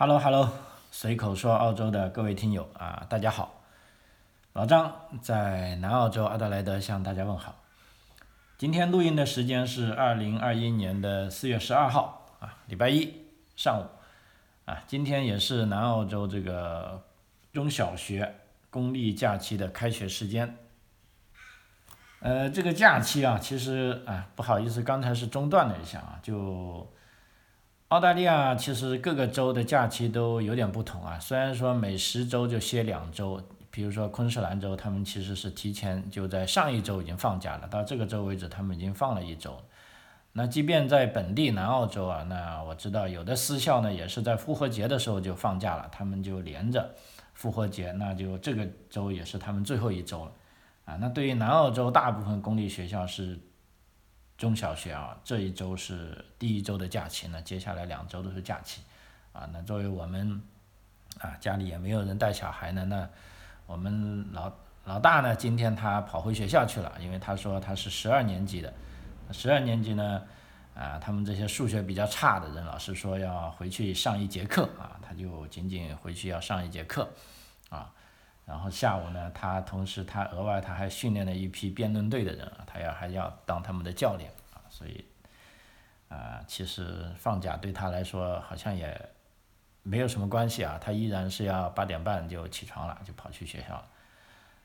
Hello Hello，随口说澳洲的各位听友啊，大家好，老张在南澳洲阿德莱德向大家问好。今天录音的时间是二零二一年的四月十二号啊，礼拜一上午啊，今天也是南澳洲这个中小学公立假期的开学时间。呃，这个假期啊，其实啊，不好意思，刚才是中断了一下啊，就。澳大利亚其实各个州的假期都有点不同啊，虽然说每十周就歇两周，比如说昆士兰州，他们其实是提前就在上一周已经放假了，到这个周为止他们已经放了一周。那即便在本地南澳洲啊，那我知道有的私校呢也是在复活节的时候就放假了，他们就连着复活节，那就这个周也是他们最后一周了啊。那对于南澳洲大部分公立学校是。中小学啊，这一周是第一周的假期呢，接下来两周都是假期，啊，那作为我们啊家里也没有人带小孩呢，那我们老老大呢，今天他跑回学校去了，因为他说他是十二年级的，十二年级呢，啊，他们这些数学比较差的人，老师说要回去上一节课啊，他就仅仅回去要上一节课，啊。然后下午呢，他同时他额外他还训练了一批辩论队的人啊，他要还要当他们的教练，所以，啊，其实放假对他来说好像也没有什么关系啊，他依然是要八点半就起床了，就跑去学校了。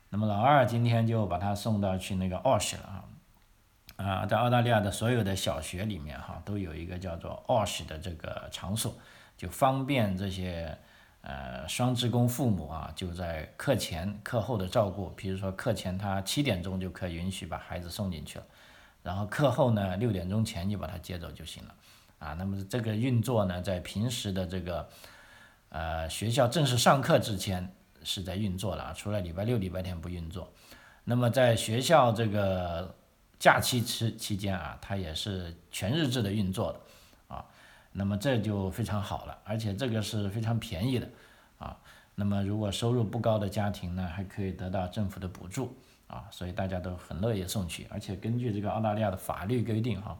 那么老二今天就把他送到去那个 Osh 了啊，啊，在澳大利亚的所有的小学里面哈，都有一个叫做 Osh 的这个场所，就方便这些。呃，双职工父母啊，就在课前课后的照顾，比如说课前他七点钟就可以允许把孩子送进去了，然后课后呢六点钟前就把他接走就行了，啊，那么这个运作呢，在平时的这个呃学校正式上课之前是在运作了，除了礼拜六、礼拜天不运作，那么在学校这个假期期期间啊，它也是全日制的运作的。啊那么这就非常好了，而且这个是非常便宜的，啊，那么如果收入不高的家庭呢，还可以得到政府的补助，啊，所以大家都很乐意送去，而且根据这个澳大利亚的法律规定，哈，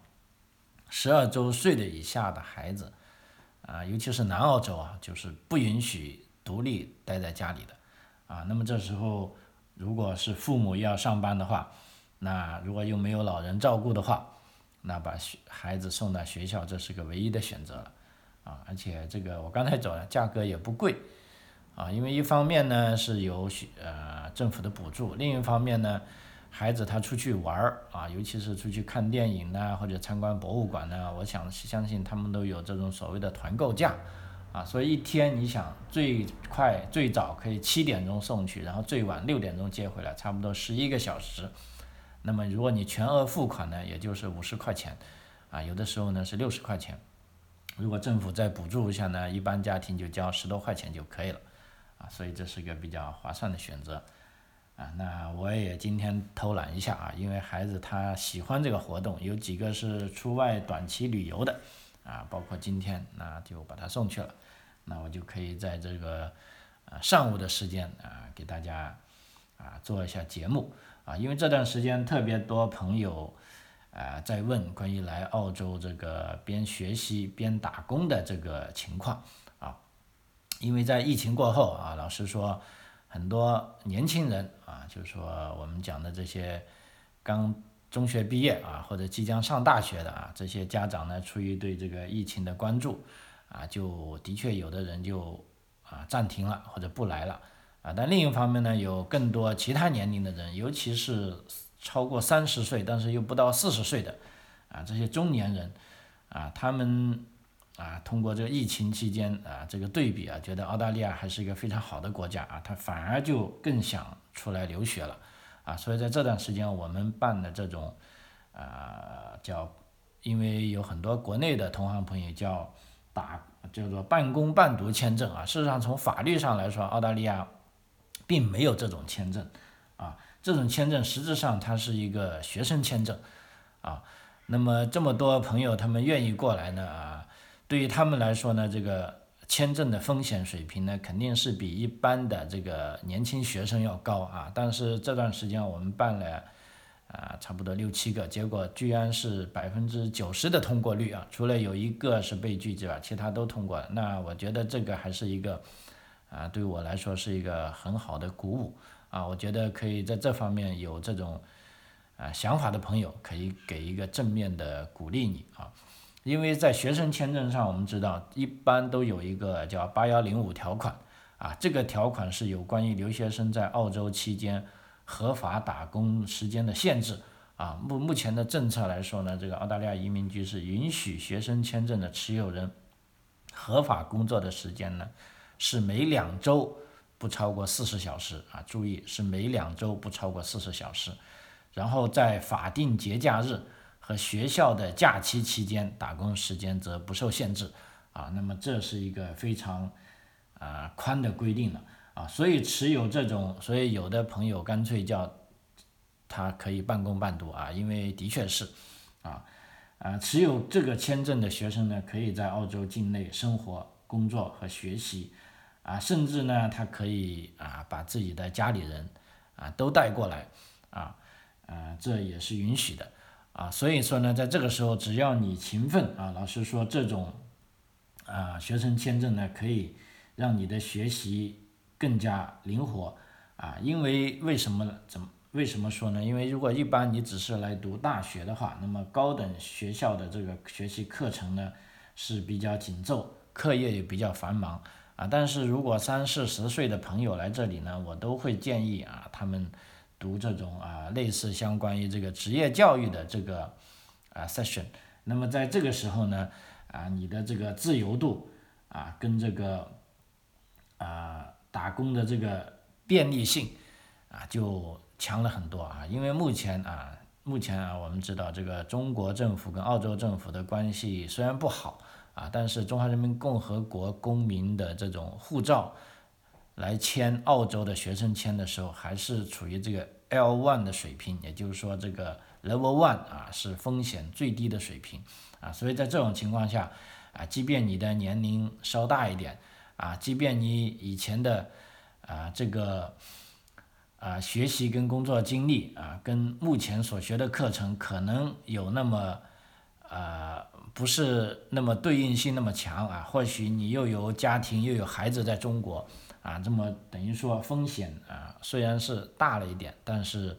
十二周岁的以下的孩子，啊，尤其是南澳洲啊，就是不允许独立待在家里的，啊，那么这时候如果是父母要上班的话，那如果又没有老人照顾的话，那把学孩子送到学校，这是个唯一的选择了，啊，而且这个我刚才走了，价格也不贵，啊，因为一方面呢是有学呃政府的补助，另一方面呢，孩子他出去玩儿啊，尤其是出去看电影呢或者参观博物馆呢，我想相信他们都有这种所谓的团购价，啊，所以一天你想最快最早可以七点钟送去，然后最晚六点钟接回来，差不多十一个小时。那么如果你全额付款呢，也就是五十块钱，啊，有的时候呢是六十块钱，如果政府再补助一下呢，一般家庭就交十多块钱就可以了，所以这是个比较划算的选择，啊，那我也今天偷懒一下啊，因为孩子他喜欢这个活动，有几个是出外短期旅游的，啊，包括今天那就把他送去了，那我就可以在这个呃上午的时间啊给大家啊做一下节目。啊，因为这段时间特别多朋友，啊，在问关于来澳洲这个边学习边打工的这个情况，因为在疫情过后啊，老实说，很多年轻人啊，就是说我们讲的这些刚中学毕业啊，或者即将上大学的啊，这些家长呢，出于对这个疫情的关注啊，就的确有的人就啊暂停了或者不来了。啊，但另一方面呢，有更多其他年龄的人，尤其是超过三十岁但是又不到四十岁的，啊，这些中年人，啊，他们啊，通过这个疫情期间啊，这个对比啊，觉得澳大利亚还是一个非常好的国家啊，他反而就更想出来留学了，啊，所以在这段时间我们办的这种，啊，叫，因为有很多国内的同行朋友叫打叫做半工半读签证啊，事实上从法律上来说，澳大利亚。并没有这种签证，啊，这种签证实质上它是一个学生签证，啊，那么这么多朋友他们愿意过来呢，啊，对于他们来说呢，这个签证的风险水平呢，肯定是比一般的这个年轻学生要高啊。但是这段时间我们办了，啊，差不多六七个，结果居然是百分之九十的通过率啊，除了有一个是被拒之外，其他都通过了。那我觉得这个还是一个啊，对我来说是一个很好的鼓舞啊，我觉得可以在这方面有这种啊想法的朋友，可以给一个正面的鼓励你啊，因为在学生签证上，我们知道一般都有一个叫八幺零五条款啊，这个条款是有关于留学生在澳洲期间。合法打工时间的限制啊，目目前的政策来说呢，这个澳大利亚移民局是允许学生签证的持有人合法工作的时间呢是每两周不超过四十小时啊，注意是每两周不超过四十小时，然后在法定节假日和学校的假期期间打工时间则不受限制。啊，那么这是一个非常啊宽的规定了。啊，所以持有这种，所以有的朋友干脆叫他可以半工半读啊，因为的确是，啊，啊，持有这个签证的学生呢，可以在澳洲境内生活、工作和学习，啊，甚至呢，他可以啊把自己的家里人啊都带过来，啊，啊，这也是允许的，啊，所以说呢，在这个时候，只要你勤奋啊，老师说这种啊学生签证呢，可以让你的学习。更加灵活啊，因为为什么怎么为什么说呢？因为如果一般你只是来读大学的话，那么高等学校的这个学习课程呢是比较紧凑，课业也比较繁忙啊。但是如果三四十岁的朋友来这里呢，我都会建议啊，他们读这种啊类似相关于这个职业教育的这个啊 session。那么在这个时候呢，啊你的这个自由度啊跟这个啊。打工的这个便利性啊，就强了很多啊。因为目前啊，目前啊，我们知道这个中国政府跟澳洲政府的关系虽然不好啊，但是中华人民共和国公民的这种护照来签澳洲的学生签的时候，还是处于这个 L one 的水平，也就是说这个 Level one 啊是风险最低的水平啊。所以在这种情况下啊，即便你的年龄稍大一点。啊，即便你以前的啊这个啊学习跟工作经历啊，跟目前所学的课程可能有那么啊不是那么对应性那么强啊，或许你又有家庭又有孩子在中国啊，这么等于说风险啊虽然是大了一点，但是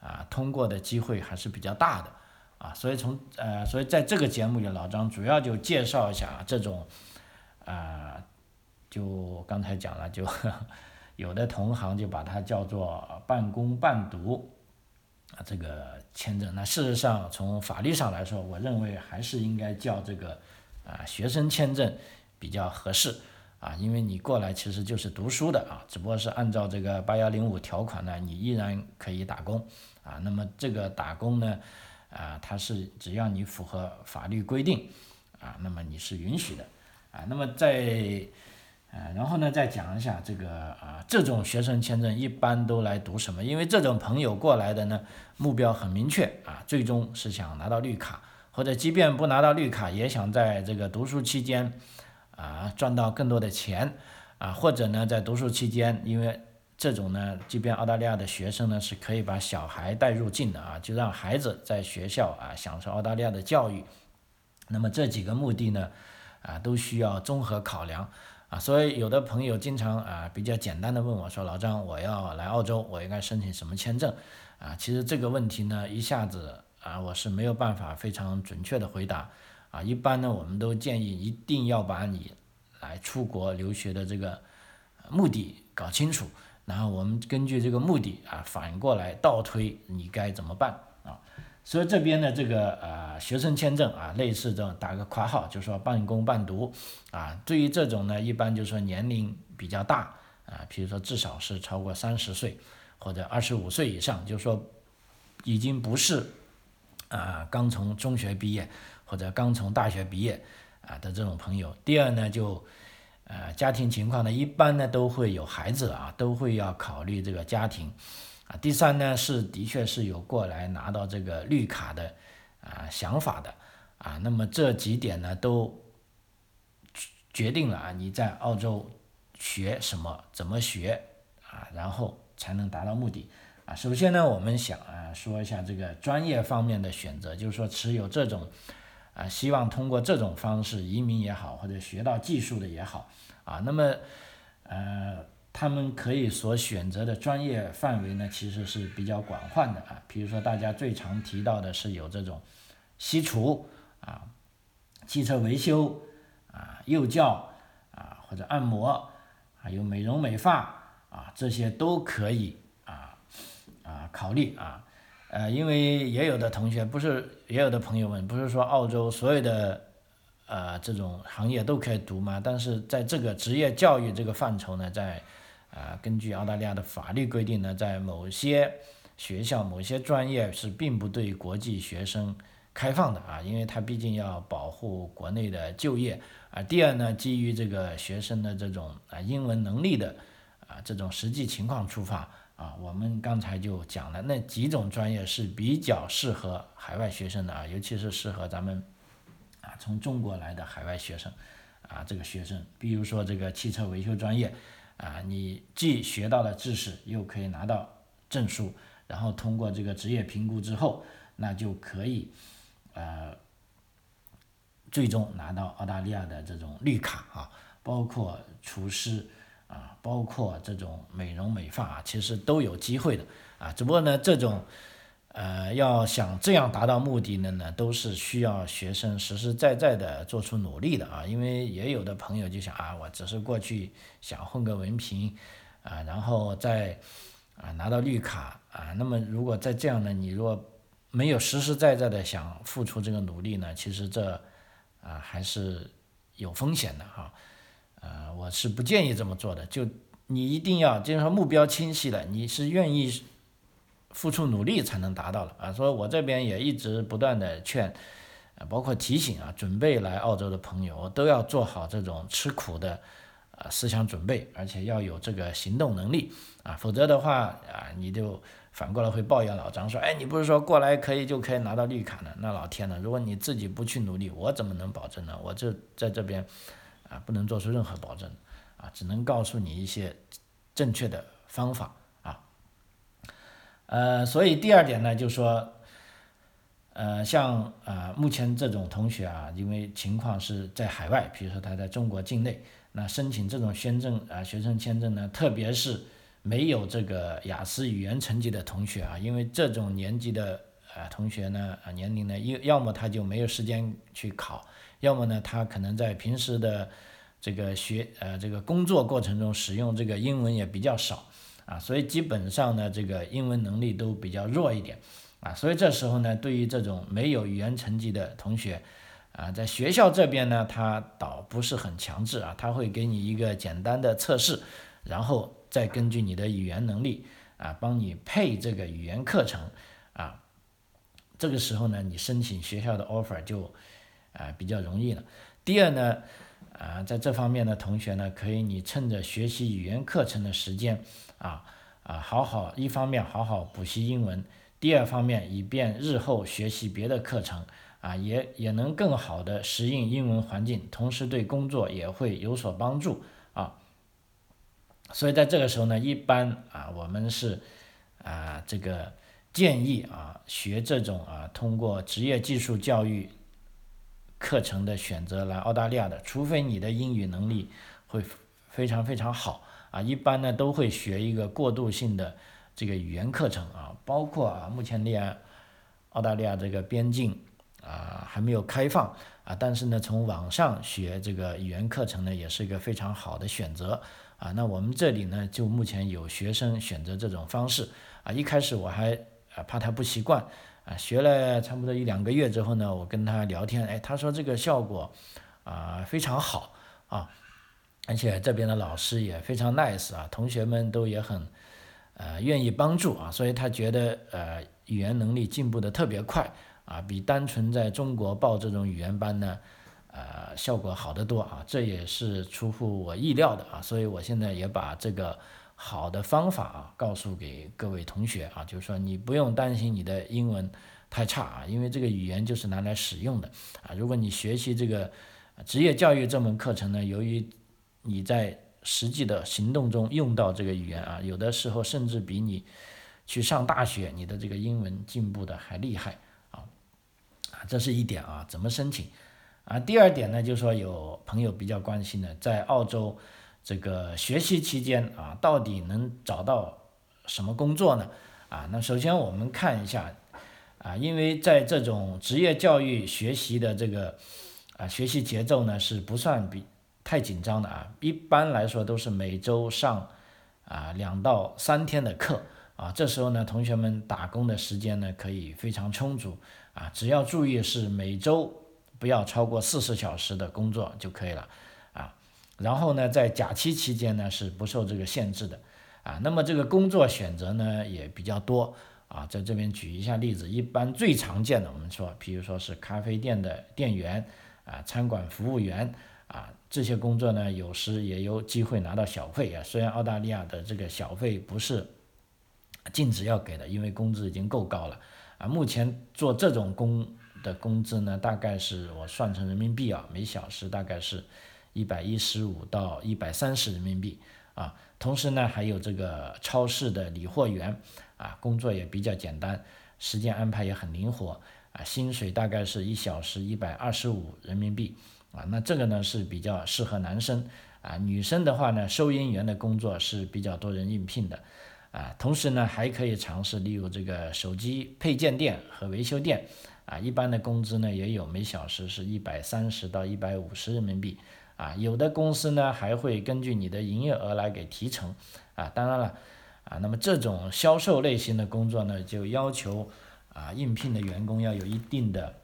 啊通过的机会还是比较大的啊，所以从呃所以在这个节目里，老张主要就介绍一下这种啊。就刚才讲了，就 有的同行就把它叫做半工半读啊，这个签证。那事实上，从法律上来说，我认为还是应该叫这个啊学生签证比较合适啊，因为你过来其实就是读书的啊，只不过是按照这个八幺零五条款呢，你依然可以打工啊。那么这个打工呢，啊，它是只要你符合法律规定啊，那么你是允许的啊。那么在呃，然后呢，再讲一下这个啊，这种学生签证一般都来读什么？因为这种朋友过来的呢，目标很明确啊，最终是想拿到绿卡，或者即便不拿到绿卡，也想在这个读书期间啊赚到更多的钱啊，或者呢，在读书期间，因为这种呢，即便澳大利亚的学生呢是可以把小孩带入境的啊，就让孩子在学校啊享受澳大利亚的教育。那么这几个目的呢，啊，都需要综合考量。啊，所以有的朋友经常啊比较简单的问我说：“老张，我要来澳洲，我应该申请什么签证？”啊，其实这个问题呢，一下子啊我是没有办法非常准确的回答。啊，一般呢，我们都建议一定要把你来出国留学的这个目的搞清楚，然后我们根据这个目的啊反过来倒推你该怎么办啊。所以这边的这个呃学生签证啊，类似这种打个括号，就是说半工半读啊。对于这种呢，一般就是说年龄比较大啊，比如说至少是超过三十岁或者二十五岁以上，就是说已经不是啊刚从中学毕业或者刚从大学毕业啊的这种朋友。第二呢，就呃家庭情况呢，一般呢都会有孩子啊，都会要考虑这个家庭。啊，第三呢是的确是有过来拿到这个绿卡的啊想法的啊，那么这几点呢都决定了啊你在澳洲学什么怎么学啊，然后才能达到目的啊，首先呢，我们想啊说一下这个专业方面的选择，就是说持有这种啊希望通过这种方式移民也好，或者学到技术的也好啊，那么呃他们可以所选择的专业范围呢，其实是比较广泛的啊，比如说大家最常提到的是有这种西厨啊、汽车维修啊、幼教啊或者按摩，还有美容美发啊，这些都可以。啊啊，考虑啊，呃，因为也有的同学不是，也有的朋友们不是说澳洲所有的呃这种行业都可以读吗？但是在这个职业教育这个范畴呢，在啊根据澳大利亚的法律规定呢，在某些学校某些专业是并不对国际学生开放的啊，因为它毕竟要保护国内的就业啊。第二呢，基于这个学生的这种啊英文能力的啊这种实际情况出发。啊，我们刚才就讲了那几种专业是比较适合海外学生的啊，尤其是适合咱们啊从中国来的海外学生啊，这个学生，比如说这个汽车维修专业啊，你既学到了知识，又可以拿到证书，然后通过这个职业评估之后，那就可以呃最终拿到澳大利亚的这种绿卡啊，包括厨师。啊，包括这种美容美发啊，其实都有机会的啊。只不过呢，这种呃，要想这样达到目的的呢，都是需要学生实实在在的做出努力的啊。因为也有的朋友就想啊，我只是过去想混个文凭啊，然后再啊拿到绿卡啊。那么如果在这样呢，你若没有实实在在的想付出这个努力呢，其实这啊还是有风险的哈。呃，我是不建议这么做的。就你一定要，就是说目标清晰了，你是愿意付出努力才能达到了啊。所以我这边也一直不断的劝，啊包括提醒啊，准备来澳洲的朋友都要做好这种吃苦的啊思想准备，而且要有这个行动能力啊，否则的话啊，你就反过来会抱怨老张说，哎，你不是说过来可以就可以拿到绿卡呢？那老天呢，如果你自己不去努力，我怎么能保证呢？我就在这边。不能做出任何保证，啊，只能告诉你一些正确的方法啊。呃，所以第二点呢，就说，呃，像啊，目前这种同学啊，因为情况是在海外，比如说他在中国境内，那申请这种签证啊，学生签证呢，特别是没有这个雅思语言成绩的同学啊，因为这种年纪的啊同学呢，啊年龄呢，要要么他就没有时间去考。要么呢，他可能在平时的这个学呃这个工作过程中使用这个英文也比较少啊，所以基本上呢，这个英文能力都比较弱一点啊，所以这时候呢，对于这种没有语言成绩的同学啊，在学校这边呢，他倒不是很强制啊，他会给你一个简单的测试，然后再根据你的语言能力啊，帮你配这个语言课程，这个时候呢，你申请学校的 offer 就。啊，比较容易了。第二呢，啊，在这方面的同学呢，可以你趁着学习语言课程的时间，啊啊，好好一方面好好补习英文，第二方面以便日后学习别的课程，啊，也也能更好的适应英文环境，同时对工作也会有所帮助啊。所以在这个时候呢，一般啊，我们是啊，这个建议啊，学这种啊，通过职业技术教育。课程的选择来澳大利亚的，除非你的英语能力会非常非常好啊，一般呢都会学一个过渡性的这个语言课程啊，包括啊目前连澳大利亚这个边境啊还没有开放啊，但是呢从网上学这个语言课程呢也是一个非常好的选择啊。那我们这里呢就目前有学生选择这种方式啊，一开始我还啊怕他不习惯。啊，学了差不多一两个月之后呢，我跟他聊天，哎，他说这个效果啊非常好啊，而且这边的老师也非常 nice 啊，同学们都也很呃愿意帮助啊，所以他觉得呃语言能力进步的特别快啊，比单纯在中国报这种语言班呢，呃效果好得多啊，这也是出乎我意料的啊，所以我现在也把这个。好的方法啊，告诉给各位同学啊，就是说你不用担心你的英文太差啊，因为这个语言就是拿来使用的啊。如果你学习这个职业教育这门课程呢，由于你在实际的行动中用到这个语言啊，有的时候甚至比你去上大学，你的这个英文进步的还厉害啊啊，这是一点啊，怎么申请啊？第二点呢，就是说有朋友比较关心的，在澳洲这个学习期间啊，到底能找到什么工作呢？啊，那首先我们看一下啊，因为在这种职业教育学习的这个啊学习节奏呢是不算比太紧张的啊，一般来说都是每周上啊两到三天的课。啊，这时候呢，同学们打工的时间呢可以非常充足啊，只要注意是每周不要超过四十小时的工作就可以了。然后呢，在假期期间呢是不受这个限制的啊。那么这个工作选择呢也比较多啊，在这边举一下例子，一般最常见的我们说，比如说是咖啡店的店员啊，餐馆服务员啊，这些工作呢有时也有机会拿到小费啊。虽然澳大利亚的这个小费不是。禁止要给的，因为工资已经够高了啊。目前做这种工的工资呢，大概是我算成人民币啊，每小时大概是一百一十五到一百三十人民币啊。同时呢，还有这个超市的理货员啊，工作也比较简单，时间安排也很灵活啊。薪水大概是一小时一百二十五人民币啊。那这个呢是比较适合男生啊，女生的话呢，收银员的工作是比较多人应聘的。啊，同时呢，还可以尝试例如这个手机配件店和维修店，啊，一般的工资呢也有每小时是一百三十到一百五十人民币，啊，有的公司呢还会根据你的营业额来给提成，啊，当然了，啊，那么这种销售类型的工作呢，就要求啊应聘的员工要有一定的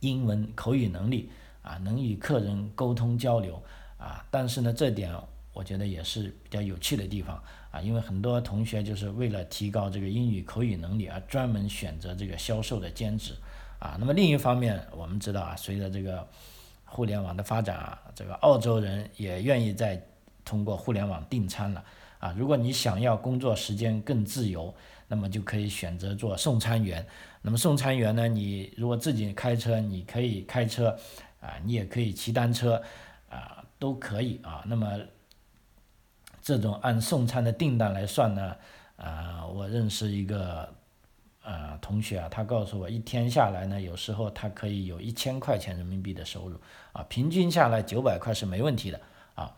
英文口语能力，啊，能与客人沟通交流，啊，但是呢，这点我觉得也是比较有趣的地方。啊，因为很多同学就是为了提高这个英语口语能力而专门选择这个销售的兼职，啊，那么另一方面，我们知道啊，随着这个互联网的发展啊，这个澳洲人也愿意在通过互联网订餐了，啊，如果你想要工作时间更自由，那么就可以选择做送餐员。那么送餐员呢，你如果自己开车，你可以开车，啊，你也可以骑单车，啊，都可以啊。那么这种按送餐的订单来算呢，啊，我认识一个啊同学啊，他告诉我一天下来呢，有时候他可以有一千块钱人民币的收入，啊，平均下来九百块是没问题的啊，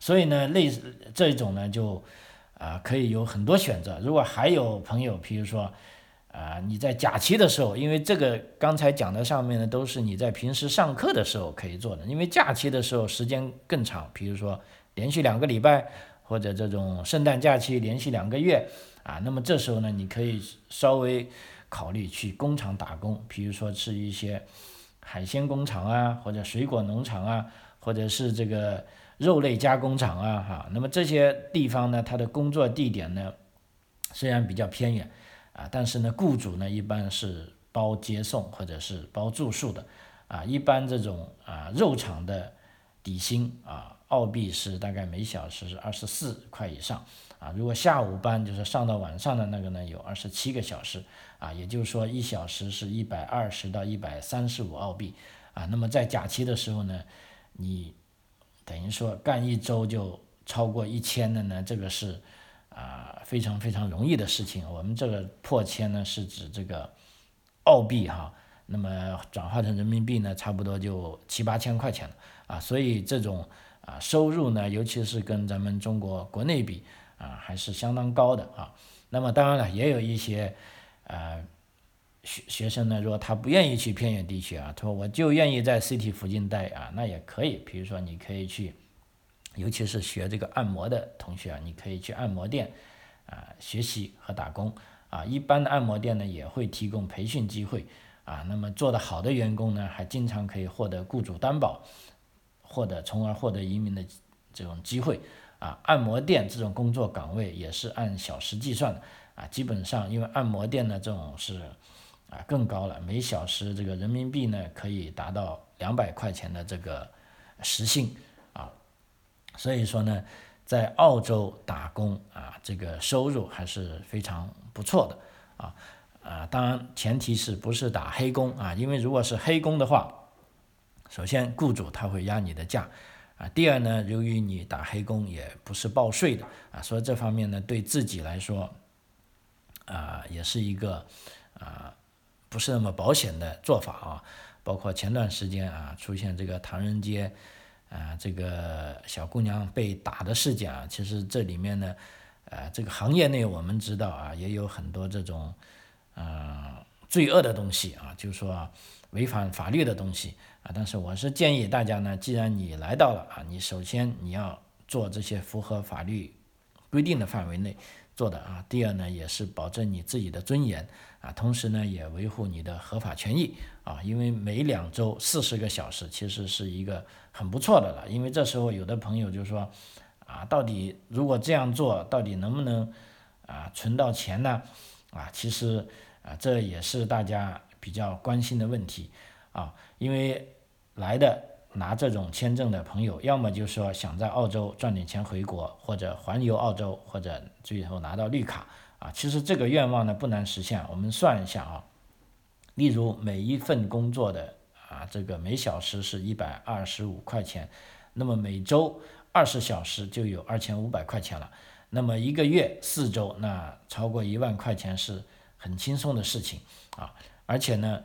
所以呢，类似这种呢就啊可以有很多选择。如果还有朋友，比如说啊你在假期的时候，因为这个刚才讲的上面呢都是你在平时上课的时候可以做的，因为假期的时候时间更长，比如说连续两个礼拜。或者这种圣诞假期连续两个月啊，那么这时候呢，你可以稍微考虑去工厂打工，比如说是一些海鲜工厂啊，或者水果农场啊，或者是这个肉类加工厂啊，哈，那么这些地方呢，它的工作地点呢，虽然比较偏远啊，但是呢，雇主呢一般是包接送或者是包住宿的啊，一般这种啊肉厂的底薪啊。澳币是大概每小时是二十四块以上啊，如果下午班就是上到晚上的那个呢，有二十七个小时啊，也就是说一小时是一百二十到一百三十五澳币啊。那么在假期的时候呢，你等于说干一周就超过一千的呢，这个是啊非常非常容易的事情。我们这个破千呢是指这个澳币哈，那么转化成人民币呢，差不多就七八千块钱了啊，所以这种。啊，收入呢，尤其是跟咱们中国国内比啊，还是相当高的啊。那么当然了，也有一些呃学学生呢，如果他不愿意去偏远地区啊，他说我就愿意在 CT 附近待啊，那也可以。比如说，你可以去，尤其是学这个按摩的同学啊，你可以去按摩店啊学习和打工啊。一般的按摩店呢，也会提供培训机会啊。那么做得好的员工呢，还经常可以获得雇主担保。获得，从而获得移民的这种机会。啊，按摩店这种工作岗位也是按小时计算的。啊，基本上因为按摩店呢这种是啊更高了，每小时这个人民币呢可以达到两百块钱的这个时薪。啊，所以说呢，在澳洲打工啊，这个收入还是非常不错的。啊啊，当然前提是不是打黑工啊，因为如果是黑工的话。首先，雇主他会压你的价，啊，第二呢，由于你打黑工也不是报税的，啊，所以这方面呢，对自己来说，啊，也是一个啊不是那么保险的做法啊。包括前段时间啊出现这个唐人街啊这个小姑娘被打的事件啊，其实这里面呢，呃这个行业内我们知道啊也有很多这种嗯罪恶的东西啊，就是说违反法律的东西啊。但是我是建议大家呢，既然你来到了啊，你首先你要做这些符合法律规定的范围内。做的啊，第二呢，也是保证你自己的尊严啊，同时呢，也维护你的合法权益啊，因为每两周四十个小时其实是一个很不错的了，因为这时候有的朋友就说啊，到底如果这样做，到底能不能啊存到钱呢？啊，其实啊，这也是大家比较关心的问题啊，因为来的。拿这种签证的朋友，要么就是说想在澳洲赚点钱回国，或者环游澳洲，或者最后拿到绿卡啊。其实这个愿望呢不难实现，我们算一下啊。例如每一份工作的啊，这个每小时是一百二十五块钱，那么每周二十小时就有二千五百块钱了。那么一个月四周，那超过一万块钱是很轻松的事情啊。而且呢。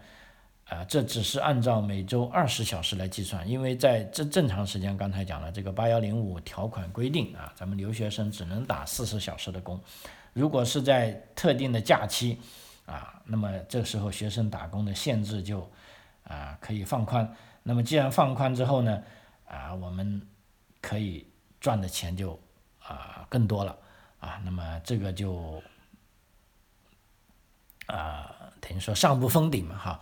啊，这只是按照每周二十小时来计算，因为在这正常时间，刚才讲了这个八幺零五条款规定啊，咱们留学生只能打四十小时的工。如果是在特定的假期啊，那么这时候学生打工的限制就啊可以放宽。那么既然放宽之后呢，啊，我们可以赚的钱就啊更多了啊，那么这个就啊等于说上不封顶嘛，哈。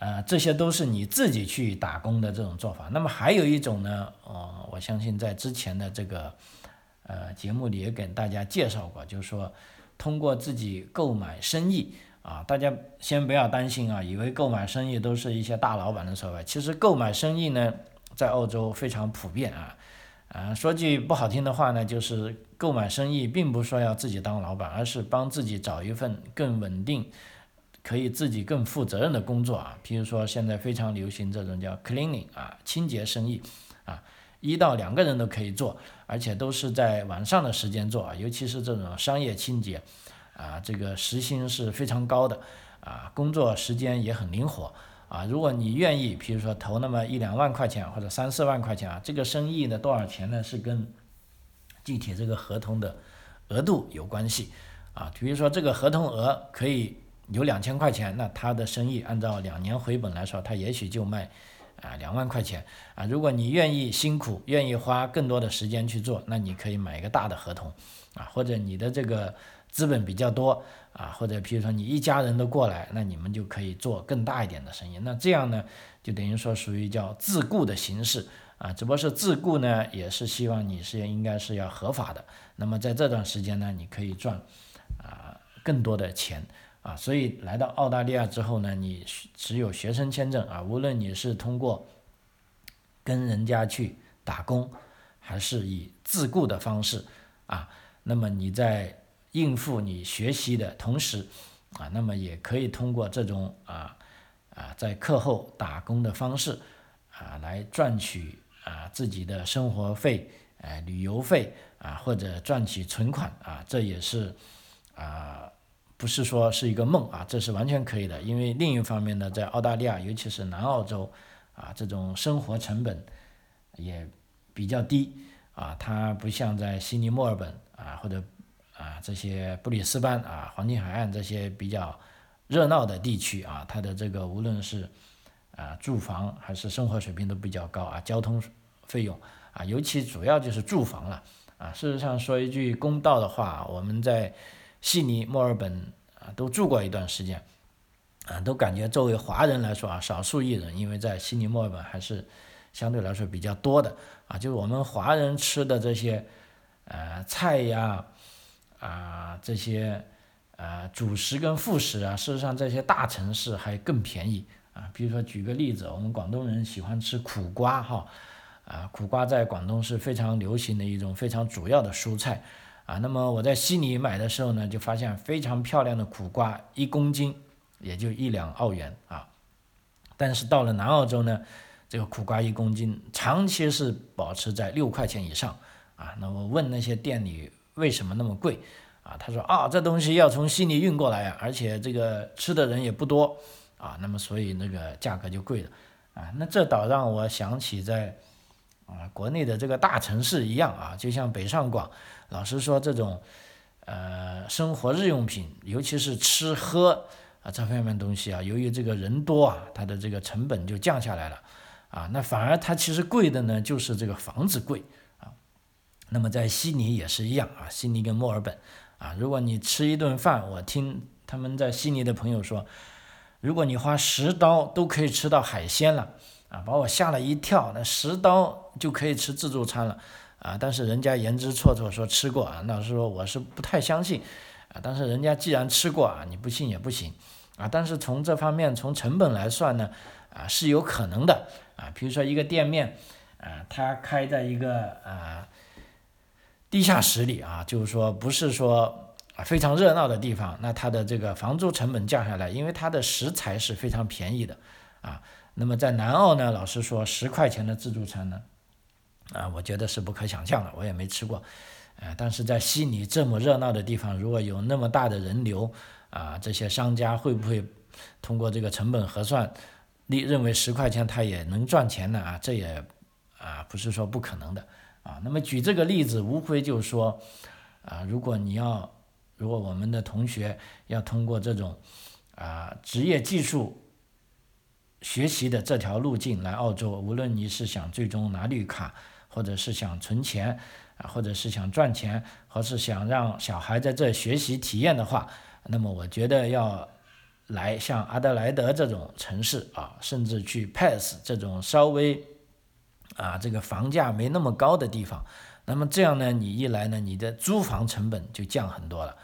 呃，这些都是你自己去打工的这种做法。那么还有一种呢，呃，我相信在之前的这个呃节目里也给大家介绍过，就是说通过自己购买生意啊，大家先不要担心啊，以为购买生意都是一些大老板的所为。其实购买生意呢，在澳洲非常普遍啊，啊，说句不好听的话呢，就是购买生意并不说要自己当老板，而是帮自己找一份更稳定。可以自己更负责任的工作啊，比如说现在非常流行这种叫 cleaning 啊，清洁生意啊，一到两个人都可以做，而且都是在晚上的时间做啊，尤其是这种商业清洁啊，这个时薪是非常高的啊，工作时间也很灵活啊。如果你愿意，比如说投那么一两万块钱或者三四万块钱啊，这个生意的多少钱呢？是跟具体这个合同的额度有关系啊。比如说这个合同额可以。有两千块钱，那他的生意按照两年回本来说，他也许就卖啊两万块钱啊。如果你愿意辛苦，愿意花更多的时间去做，那你可以买一个大的合同啊，或者你的这个资本比较多啊，或者比如说你一家人都过来，那你们就可以做更大一点的生意。那这样呢，就等于说属于叫自雇的形式啊，只不过是自雇呢，也是希望你是应该是要合法的。那么在这段时间呢，你可以赚啊更多的钱。啊，所以来到澳大利亚之后呢，你持有学生签证啊，无论你是通过跟人家去打工，还是以自雇的方式啊，那么你在应付你学习的同时啊，那么也可以通过这种啊啊在课后打工的方式啊来赚取啊自己的生活费、呃旅游费啊，或者赚取存款啊，这也是啊。不是说是一个梦啊，这是完全可以的。因为另一方面呢，在澳大利亚，尤其是南澳洲，啊，这种生活成本也比较低啊，它不像在悉尼、墨尔本啊，或者啊这些布里斯班啊、黄金海岸这些比较热闹的地区啊，它的这个无论是啊住房还是生活水平都比较高啊，交通费用啊，尤其主要就是住房了啊。事实上说一句公道的话，我们在悉尼、墨尔本啊，都住过一段时间，啊，都感觉作为华人来说啊，少数裔人，因为在悉尼、墨尔本还是相对来说比较多的啊，就是我们华人吃的这些呃菜呀，啊这些呃主食跟副食啊，事实上这些大城市还更便宜啊。比如说举个例子，我们广东人喜欢吃苦瓜哈，啊苦瓜在广东是非常流行的一种非常主要的蔬菜。啊，那么我在悉尼买的时候呢，就发现非常漂亮的苦瓜，一公斤也就一两澳元啊。但是到了南澳洲呢，这个苦瓜一公斤长期是保持在六块钱以上啊。那我问那些店里为什么那么贵啊，他说啊，这东西要从悉尼运过来呀，而且这个吃的人也不多啊，那么所以那个价格就贵了啊。那这倒让我想起在啊国内的这个大城市一样啊，就像北上广，老实说这种呃生活日用品，尤其是吃喝啊这方面东西啊，由于这个人多啊，它的这个成本就降下来了啊。那反而它其实贵的呢，就是这个房子贵啊。那么在悉尼也是一样啊，悉尼跟墨尔本。啊，如果你吃一顿饭，我听他们在悉尼的朋友说，如果你花十刀都可以吃到海鲜了，啊，把我吓了一跳。那十刀就可以吃自助餐了，啊，但是人家言之错错说吃过啊，老实说我是不太相信，啊，但是人家既然吃过啊，你不信也不行，啊，但是从这方面从成本来算呢，啊是有可能的，啊，比如说一个店面，啊，它开在一个啊。地下室里啊，就是说不是说啊非常热闹的地方，那它的这个房租成本降下来，因为它的食材是非常便宜的啊。那么在南澳呢，老实说，十块钱的自助餐呢，啊，我觉得是不可想象的，我也没吃过，呃，但是在悉尼这么热闹的地方，如果有那么大的人流啊，这些商家会不会通过这个成本核算，你认为十块钱他也能赚钱呢？啊，这也啊不是说不可能的。啊，那么举这个例子，无非就是说，啊，如果你要，如果我们的同学要通过这种，啊，职业技术学习的这条路径来澳洲，无论你是想最终拿绿卡，或者是想存钱，啊，或者是想赚钱，或是想让小孩在这学习体验的话，那么我觉得要来像阿德莱德这种城市啊，甚至去 Pass 这种稍微。啊，这个房价没那么高的地方，那么这样呢，你一来呢，你的租房成本就降很多了，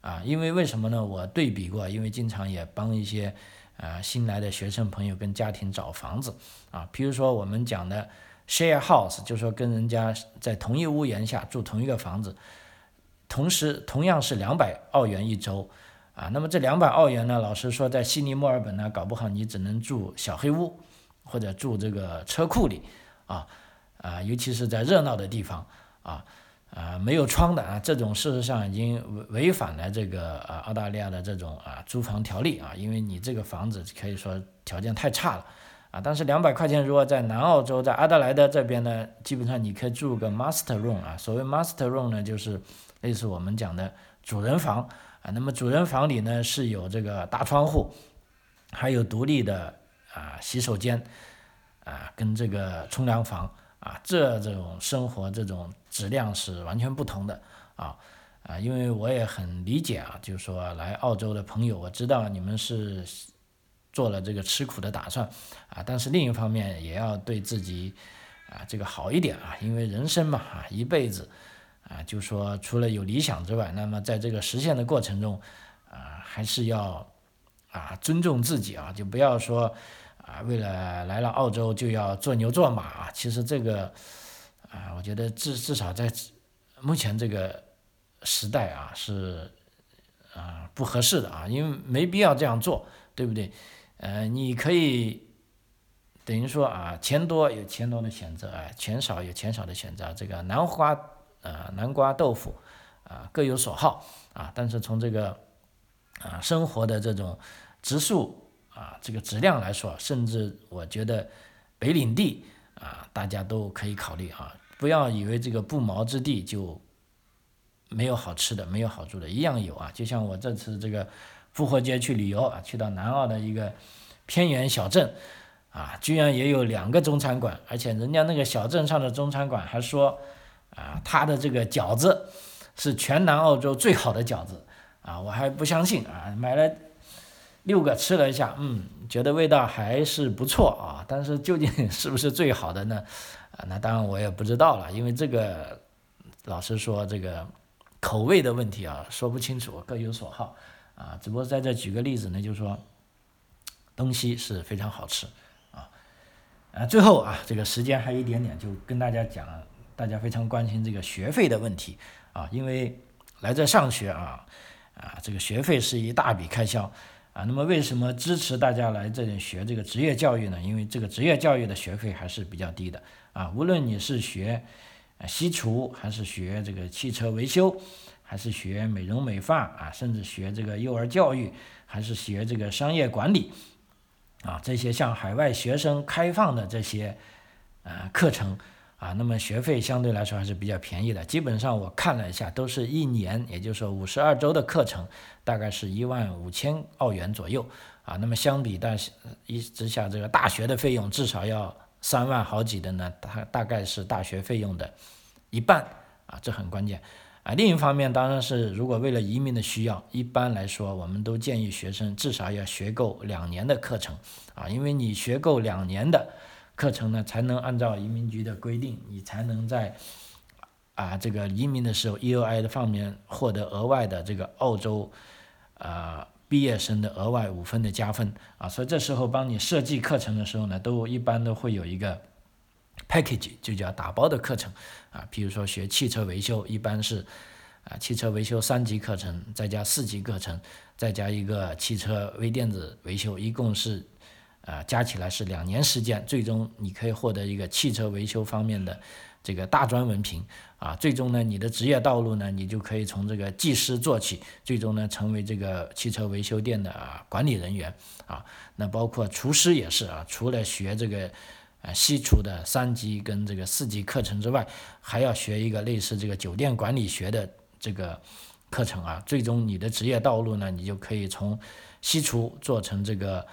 啊，因为为什么呢？我对比过，因为经常也帮一些啊新来的学生朋友跟家庭找房子，啊，比如说我们讲的 share house，就说跟人家在同一屋檐下住同一个房子，同时同样是两百澳元一周，啊，那么这两百澳元呢，老实说，在悉尼、墨尔本呢，搞不好你只能住小黑屋，或者住这个车库里。啊，啊，尤其是在热闹的地方，啊，啊，没有窗的啊，这种事实上已经违违反了这个啊澳大利亚的这种啊租房条例啊，因为你这个房子可以说条件太差了，啊，但是两百块钱如果在南澳洲，在阿德莱德这边呢，基本上你可以住个 master room 啊，所谓 master room 呢，就是类似我们讲的主人房啊，那么主人房里呢是有这个大窗户，还有独立的啊洗手间。啊，跟这个冲凉房啊，这这种生活这种质量是完全不同的啊啊，因为我也很理解啊，就是说来澳洲的朋友，我知道你们是做了这个吃苦的打算啊，但是另一方面也要对自己啊这个好一点啊，因为人生嘛啊一辈子啊，就说除了有理想之外，那么在这个实现的过程中啊，还是要啊尊重自己啊，就不要说。啊，为了来了澳洲就要做牛做马啊！其实这个，啊，我觉得至至少在目前这个时代啊，是啊不合适的啊，因为没必要这样做，对不对？呃，你可以等于说啊，钱多有钱多的选择，啊，钱少有钱少的选择。这个南瓜啊，南瓜豆腐啊，各有所好啊。但是从这个啊生活的这种植树。啊，这个质量来说，甚至我觉得北领地啊，大家都可以考虑啊，不要以为这个不毛之地就没有好吃的，没有好住的，一样有啊。就像我这次这个复活节去旅游啊，去到南澳的一个偏远小镇啊，居然也有两个中餐馆，而且人家那个小镇上的中餐馆还说啊，他的这个饺子是全南澳洲最好的饺子啊，我还不相信啊，买了。六个吃了一下，嗯，觉得味道还是不错啊，但是究竟 是不是最好的呢？啊，那当然我也不知道了，因为这个老实说，这个口味的问题啊，说不清楚，各有所好啊。只不过在这举个例子呢，就是说东西是非常好吃啊。啊，最后啊，这个时间还有一点点，就跟大家讲，大家非常关心这个学费的问题啊，因为来这上学啊，啊，这个学费是一大笔开销。啊，那么为什么支持大家来这里学这个职业教育呢？因为这个职业教育的学费还是比较低的啊。无论你是学，西厨还是学这个汽车维修，还是学美容美发啊，甚至学这个幼儿教育，还是学这个商业管理，啊，这些向海外学生开放的这些呃课程啊，那么学费相对来说还是比较便宜的。基本上我看了一下，都是一年，也就是说五十二周的课程，大概是一万五千澳元左右啊。那么相比大一之下，这个大学的费用至少要三万好几的呢，它大概是大学费用的一半啊，这很关键。啊，另一方面当然是，如果为了移民的需要，一般来说，我们都建议学生至少要学够两年的课程，啊，因为你学够两年的课程呢，才能按照移民局的规定，你才能在啊这个移民的时候，EOI 的方面获得额外的这个澳洲啊毕业生的额外五分的加分，啊，所以这时候帮你设计课程的时候呢，都一般都会有一个。Package 就叫打包的课程啊，比如说学汽车维修，一般是啊汽车维修三级课程，再加四级课程，再加一个汽车微电子维修，一共是啊加起来是两年时间，最终你可以获得一个汽车维修方面的这个大专文凭啊，最终呢你的职业道路呢你就可以从这个技师做起，最终呢成为这个汽车维修店的啊管理人员啊，那包括厨师也是啊，除了学这个。啊，西厨的三级跟这个四级课程之外，还要学一个类似这个酒店管理学的这个课程啊。最终你的职业道路呢，你就可以从西厨做成这个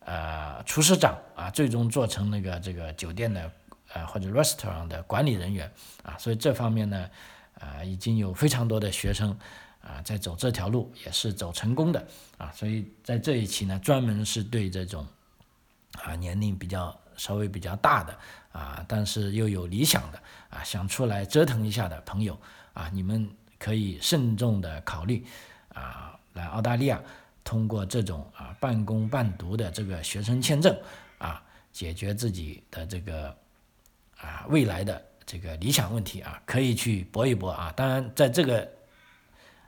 呃厨师长啊，最终做成那个这个酒店的呃或者 restaurant 的管理人员啊。所以这方面呢，啊已经有非常多的学生啊在走这条路，也是走成功的啊。所以在这一期呢，专门是对这种啊年龄比较。稍微比较大的啊，但是又有理想的啊，想出来折腾一下的朋友啊，你们可以慎重的考虑啊，来澳大利亚通过这种啊半工半读的这个学生签证啊，解决自己的这个啊未来的这个理想问题啊，可以去搏一搏啊。当然，在这个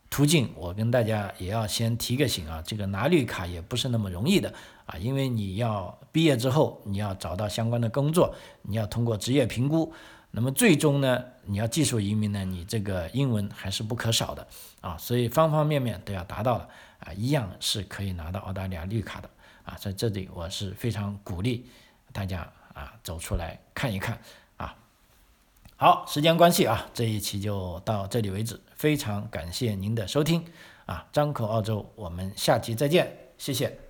途径，我跟大家也要先提个醒啊，这个拿绿卡也不是那么容易的。啊，因为你要毕业之后，你要找到相关的工作，你要通过职业评估，那么最终呢，你要技术移民呢，你这个英文还是不可少的啊，所以方方面面都要达到了啊，一样是可以拿到澳大利亚绿卡的啊，在这里我是非常鼓励大家啊走出来看一看。好，时间关系啊，这一期就到这里为止，非常感谢您的收听啊，张口澳洲，我们下期再见，谢谢。